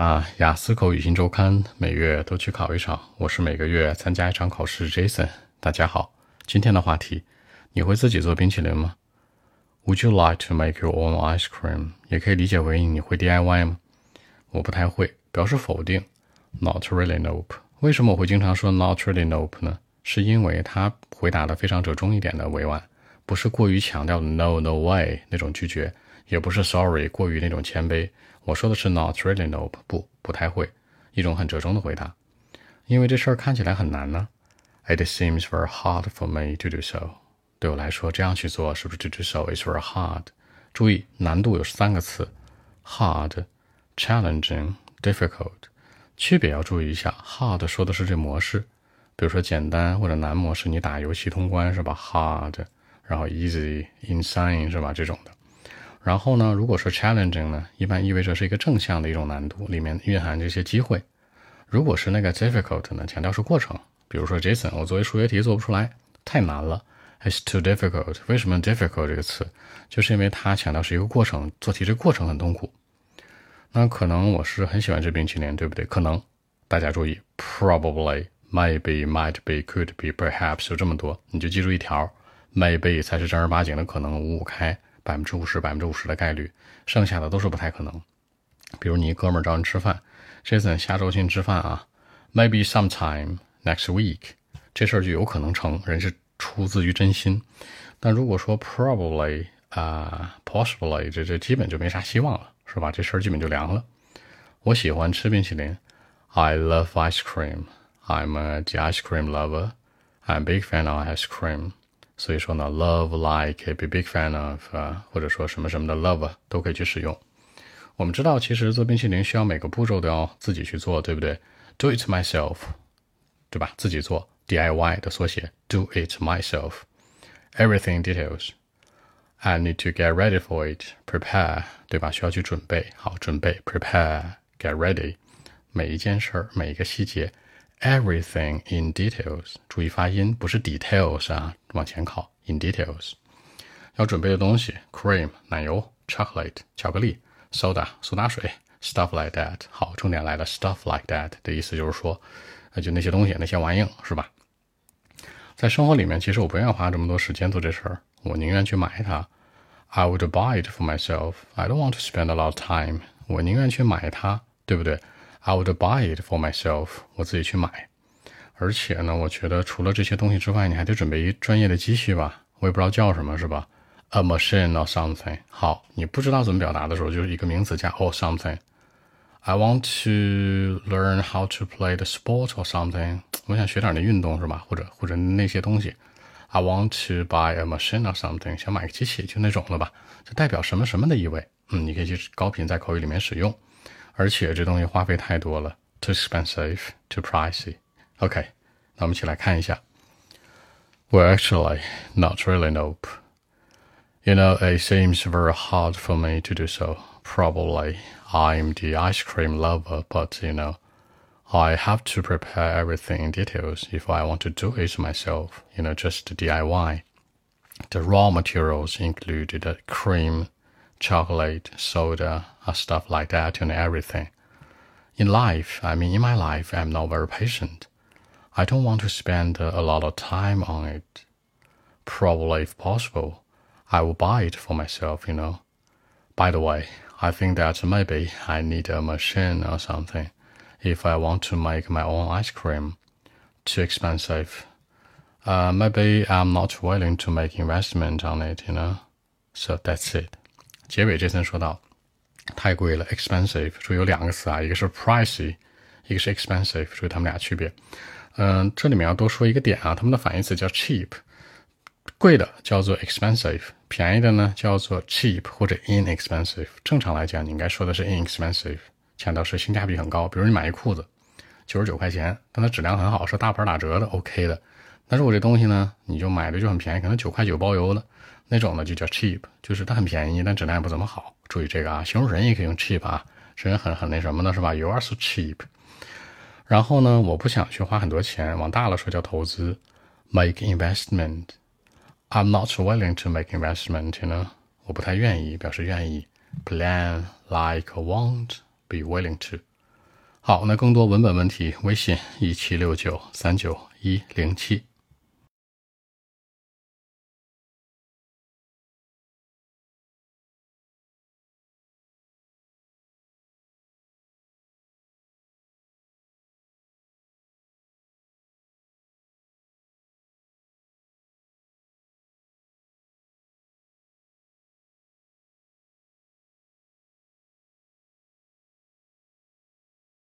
啊，雅思口语新周刊每月都去考一场，我是每个月参加一场考试。Jason，大家好，今天的话题，你会自己做冰淇淋吗？Would you like to make your own ice cream？也可以理解为你会 DIY 吗？我不太会，表示否定。Not really, nope。为什么我会经常说 Not really, nope 呢？是因为他回答的非常折中一点的委婉，不是过于强调的 No, no way 那种拒绝，也不是 Sorry 过于那种谦卑。我说的是 not really no，不，不太会，一种很折中的回答。因为这事儿看起来很难呢。It seems very hard for me to do so。对我来说，这样去做是不是 to do so is very hard？注意，难度有三个词：hard、challenging、difficult。区别要注意一下，hard 说的是这模式，比如说简单或者难模式，你打游戏通关是吧？hard，然后 easy、insane 是吧？这种的。然后呢，如果说 challenging 呢，一般意味着是一个正向的一种难度，里面蕴含这些机会。如果是那个 difficult 呢，强调是过程。比如说 Jason，我作为数学题做不出来，太难了，it's too difficult。为什么 difficult 这个词？就是因为它强调是一个过程，做题这过程很痛苦。那可能我是很喜欢吃冰淇淋，对不对？可能大家注意，probably、maybe、might be、could be、perhaps 就这么多，你就记住一条，maybe 才是正儿八经的可能，五五开。百分之五十，百分之五十的概率，剩下的都是不太可能。比如你哥们儿找你吃饭，Jason 下周请你吃饭啊，Maybe sometime next week，这事儿就有可能成，人是出自于真心。但如果说 probably 啊，possibly，这这基本就没啥希望了，是吧？这事儿基本就凉了。我喜欢吃冰淇淋，I love ice cream，I'm a ice cream lover，I'm a big fan of ice cream。所以说呢，love like be big fan of 啊，或者说什么什么的 love 都可以去使用。我们知道，其实做冰淇淋需要每个步骤都要自己去做，对不对？Do it myself，对吧？自己做 DIY 的缩写，Do it myself，everything details。I need to get ready for it，prepare，对吧？需要去准备，好，准备，prepare，get ready，每一件事儿，每一个细节。 Everything in details，注意发音，不是 details 啊，往前靠。In details，要准备的东西：cream 奶油，chocolate 巧克力，soda 苏打水，stuff like that。好，重点来了，stuff like that 的意思就是说，那就那些东西，那些玩意儿，是吧？在生活里面，其实我不愿意花这么多时间做这事儿，我宁愿去买它。I would buy it for myself. I don't want to spend a lot of time. 我宁愿去买它，对不对？I would buy it for myself，我自己去买。而且呢，我觉得除了这些东西之外，你还得准备一专业的机器吧？我也不知道叫什么，是吧？A machine or something。好，你不知道怎么表达的时候，就是一个名词加 or something。I want to learn how to play the sport or something。我想学点那运动，是吧？或者或者那些东西。I want to buy a machine or something。想买个机器，就那种了吧？就代表什么什么的意味。嗯，你可以去高频在口语里面使用。而且这东西花费太多了，too expensive, too pricey. OK，那我们一起来看一下。Well, actually, not really. Nope. You know, it seems very hard for me to do so. Probably I'm the ice cream lover, but you know, I have to prepare everything in details if I want to do it myself. You know, just DIY. The raw materials include the cream, chocolate, soda, uh, stuff like that, and everything. In life, I mean, in my life, I'm not very patient. I don't want to spend uh, a lot of time on it. Probably, if possible, I will buy it for myself, you know. By the way, I think that maybe I need a machine or something if I want to make my own ice cream. Too expensive. Uh, maybe I'm not willing to make investment on it, you know. So that's it. 结尾这层说到，太贵了，expensive。注意有两个词啊，一个是 pricey，一个是 expensive，注意它们俩区别。嗯，这里面要多说一个点啊，它们的反义词叫 cheap，贵的叫做 expensive，便宜的呢叫做 cheap 或者 inexpensive。正常来讲，你应该说的是 inexpensive，强调是性价比很高。比如你买一裤子，九十九块钱，但它质量很好，是大牌打折的，OK 的。但是我这东西呢，你就买的就很便宜，可能九块九包邮的。那种呢就叫 cheap，就是它很便宜，但质量也不怎么好。注意这个啊，形容人也可以用 cheap 啊，这人很很那什么的是吧？You are so cheap。然后呢，我不想去花很多钱，往大了说叫投资，make investment。I'm not willing to make investment，呢，我不太愿意，表示愿意。Plan like want be willing to。好，那更多文本问题，微信一七六九三九一零七。